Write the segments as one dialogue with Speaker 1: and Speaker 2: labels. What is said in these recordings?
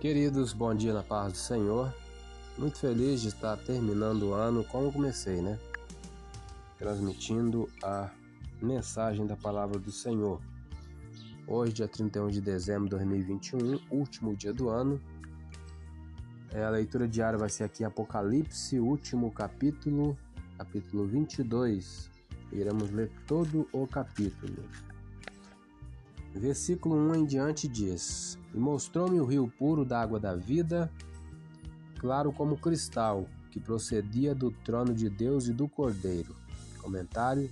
Speaker 1: Queridos, bom dia na paz do Senhor. Muito feliz de estar terminando o ano como comecei, né? Transmitindo a mensagem da palavra do Senhor. Hoje, dia 31 de dezembro de 2021, último dia do ano. É, a leitura diária vai ser aqui Apocalipse, último capítulo, capítulo 22. Iremos ler todo o capítulo. Versículo 1 em diante diz: E mostrou-me o rio puro da água da vida, claro como cristal, que procedia do trono de Deus e do Cordeiro. Comentário: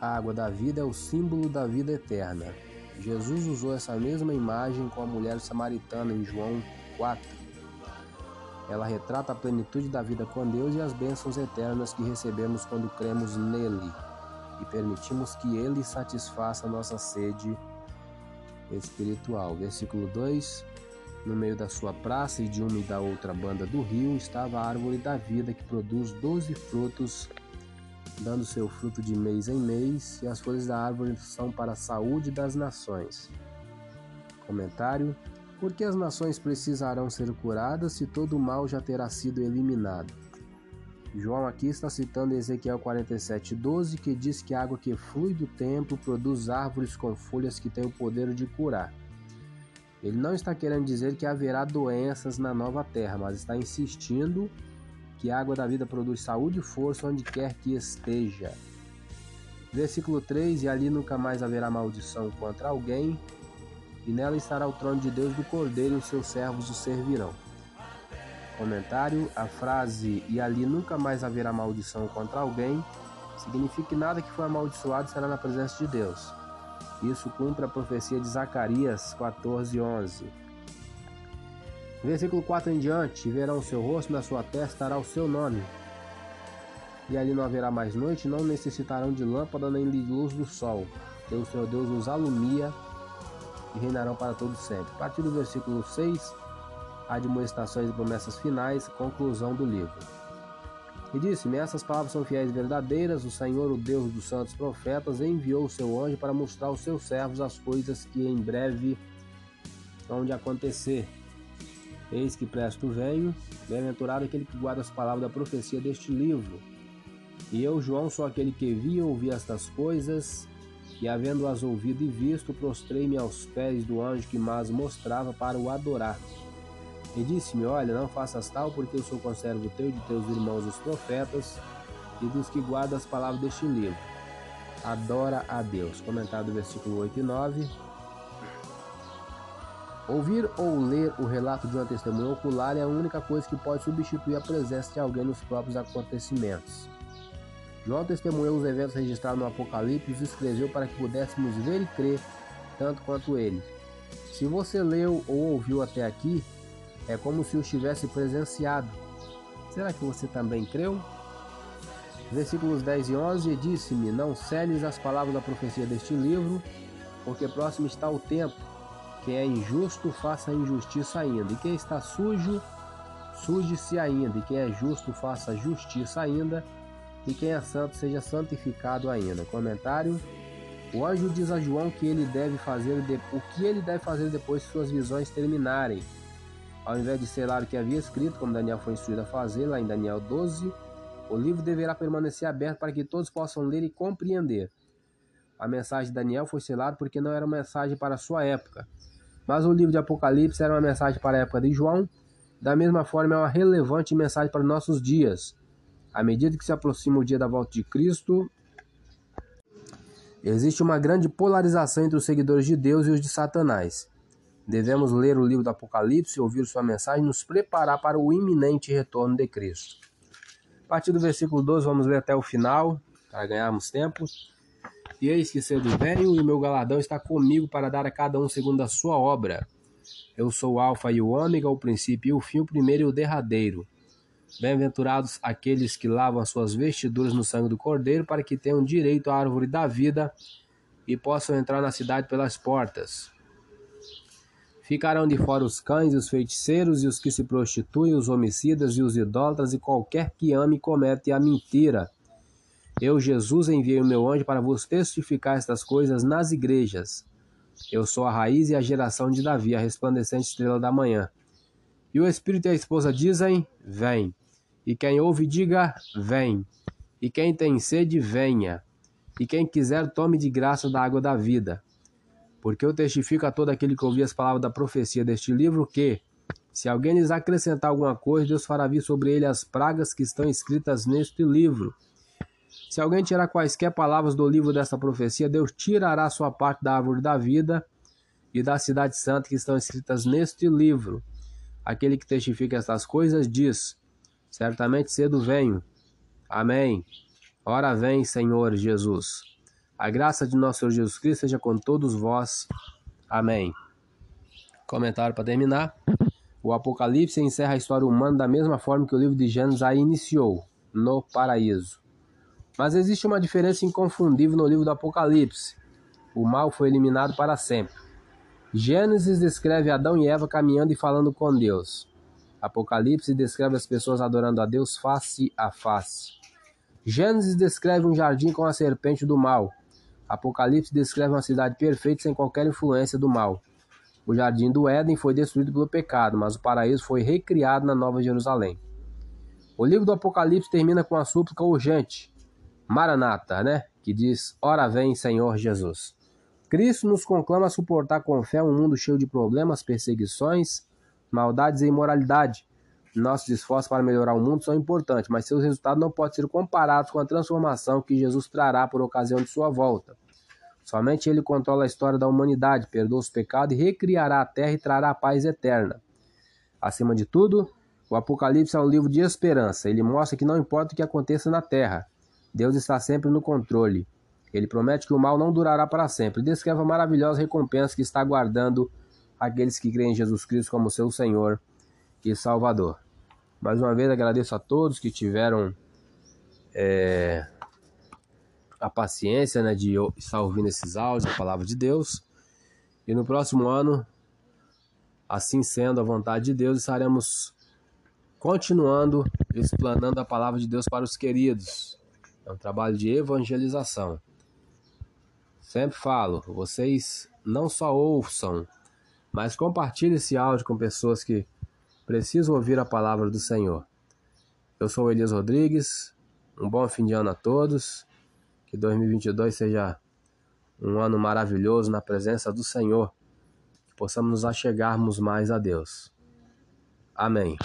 Speaker 1: A água da vida é o símbolo da vida eterna. Jesus usou essa mesma imagem com a mulher samaritana em João 4. Ela retrata a plenitude da vida com Deus e as bênçãos eternas que recebemos quando cremos nele e permitimos que Ele satisfaça nossa sede espiritual. Versículo 2: No meio da sua praça e de uma e da outra banda do rio estava a árvore da vida que produz doze frutos, dando seu fruto de mês em mês, e as folhas da árvore são para a saúde das nações. Comentário: Porque as nações precisarão ser curadas se todo o mal já terá sido eliminado? João aqui está citando Ezequiel 47:12, que diz que a água que flui do templo produz árvores com folhas que têm o poder de curar. Ele não está querendo dizer que haverá doenças na nova terra, mas está insistindo que a água da vida produz saúde e força onde quer que esteja. Versículo 3: E ali nunca mais haverá maldição contra alguém, e nela estará o trono de Deus do Cordeiro, e os seus servos o servirão. Comentário: a frase e ali nunca mais haverá maldição contra alguém significa que nada que foi amaldiçoado será na presença de Deus. Isso cumpre a profecia de Zacarias 14:11. Versículo 4 em diante: Verão o seu rosto, na sua testa estará o seu nome. E ali não haverá mais noite, não necessitarão de lâmpada nem de luz do sol. Que o Senhor Deus os alumia e reinarão para todo sempre. A partir do versículo 6 admoestações e promessas finais, conclusão do livro. E disse-me: Essas palavras são fiéis e verdadeiras. O Senhor, o Deus dos santos profetas, enviou o seu anjo para mostrar aos seus servos as coisas que em breve vão de acontecer. Eis que presto venho, bem-aventurado aquele que guarda as palavras da profecia deste livro. E eu, João, sou aquele que vi e ouvi estas coisas, e havendo-as ouvido e visto, prostrei-me aos pés do anjo que mais mostrava para o adorar. E disse-me: Olha, não faças tal, porque eu sou conservo teu de teus irmãos os profetas e dos que guardam as palavras deste livro. Adora a Deus. Comentário do versículo 8 e 9. Ouvir ou ler o relato de uma testemunha ocular é a única coisa que pode substituir a presença de alguém nos próprios acontecimentos. João testemunhou os eventos registrados no Apocalipse e os escreveu para que pudéssemos ver e crer tanto quanto ele. Se você leu ou ouviu até aqui, é como se os tivesse presenciado. Será que você também creu? Versículos 10 e 11: Disse-me: Não celes as palavras da profecia deste livro, porque próximo está o tempo. Quem é injusto, faça injustiça ainda. E quem está sujo, suje-se ainda. E quem é justo, faça justiça ainda. E quem é santo, seja santificado ainda. Comentário: O anjo diz a João que ele deve fazer o que ele deve fazer depois que suas visões terminarem. Ao invés de selar o que havia escrito, como Daniel foi instruído a fazer, lá em Daniel 12, o livro deverá permanecer aberto para que todos possam ler e compreender. A mensagem de Daniel foi selada porque não era uma mensagem para a sua época. Mas o livro de Apocalipse era uma mensagem para a época de João, da mesma forma é uma relevante mensagem para nossos dias. À medida que se aproxima o dia da volta de Cristo, existe uma grande polarização entre os seguidores de Deus e os de Satanás. Devemos ler o livro do Apocalipse, ouvir sua mensagem e nos preparar para o iminente retorno de Cristo. A partir do versículo 12, vamos ler até o final, para ganharmos tempo. E eis que cedo venho, e o meu galadão está comigo para dar a cada um segundo a sua obra. Eu sou o Alfa e o Ômega, o princípio e o fim, o primeiro e o derradeiro. Bem-aventurados aqueles que lavam as suas vestiduras no sangue do Cordeiro, para que tenham direito à árvore da vida e possam entrar na cidade pelas portas. Ficarão de fora os cães e os feiticeiros e os que se prostituem, os homicidas e os idólatras e qualquer que ame e comete a mentira. Eu, Jesus, enviei o meu anjo para vos testificar estas coisas nas igrejas. Eu sou a raiz e a geração de Davi, a resplandecente estrela da manhã. E o Espírito e a esposa dizem: Vem. E quem ouve, diga: Vem. E quem tem sede, venha. E quem quiser, tome de graça da água da vida. Porque eu testifico a todo aquele que ouvir as palavras da profecia deste livro que, se alguém lhes acrescentar alguma coisa, Deus fará vir sobre ele as pragas que estão escritas neste livro. Se alguém tirar quaisquer palavras do livro desta profecia, Deus tirará sua parte da árvore da vida e da cidade santa que estão escritas neste livro. Aquele que testifica estas coisas diz: Certamente cedo venho. Amém. Ora vem, Senhor Jesus. A graça de nosso Senhor Jesus Cristo seja com todos vós. Amém. Comentário para terminar. O Apocalipse encerra a história humana da mesma forma que o livro de Gênesis a iniciou, no paraíso. Mas existe uma diferença inconfundível no livro do Apocalipse. O mal foi eliminado para sempre. Gênesis descreve Adão e Eva caminhando e falando com Deus. Apocalipse descreve as pessoas adorando a Deus face a face. Gênesis descreve um jardim com a serpente do mal. Apocalipse descreve uma cidade perfeita sem qualquer influência do mal. O jardim do Éden foi destruído pelo pecado, mas o paraíso foi recriado na Nova Jerusalém. O livro do Apocalipse termina com a súplica urgente: Maranata, né? Que diz: Ora vem, Senhor Jesus. Cristo nos conclama a suportar com fé um mundo cheio de problemas, perseguições, maldades e imoralidade. Nossos esforços para melhorar o mundo são importantes, mas seus resultados não podem ser comparados com a transformação que Jesus trará por ocasião de sua volta. Somente Ele controla a história da humanidade, perdoa os pecados e recriará a terra e trará a paz eterna. Acima de tudo, o Apocalipse é um livro de esperança. Ele mostra que não importa o que aconteça na terra, Deus está sempre no controle. Ele promete que o mal não durará para sempre. Descreve a maravilhosa recompensa que está aguardando aqueles que creem em Jesus Cristo como seu Senhor e Salvador. Mais uma vez agradeço a todos que tiveram é, a paciência né, de estar ouvindo esses áudios, a palavra de Deus. E no próximo ano, assim sendo a vontade de Deus, estaremos continuando explanando a palavra de Deus para os queridos. É um trabalho de evangelização. Sempre falo, vocês não só ouçam, mas compartilhem esse áudio com pessoas que precisam ouvir a palavra do Senhor. Eu sou Elias Rodrigues. Um bom fim de ano a todos. Que 2022 seja um ano maravilhoso na presença do Senhor. Que possamos nos achegarmos mais a Deus. Amém.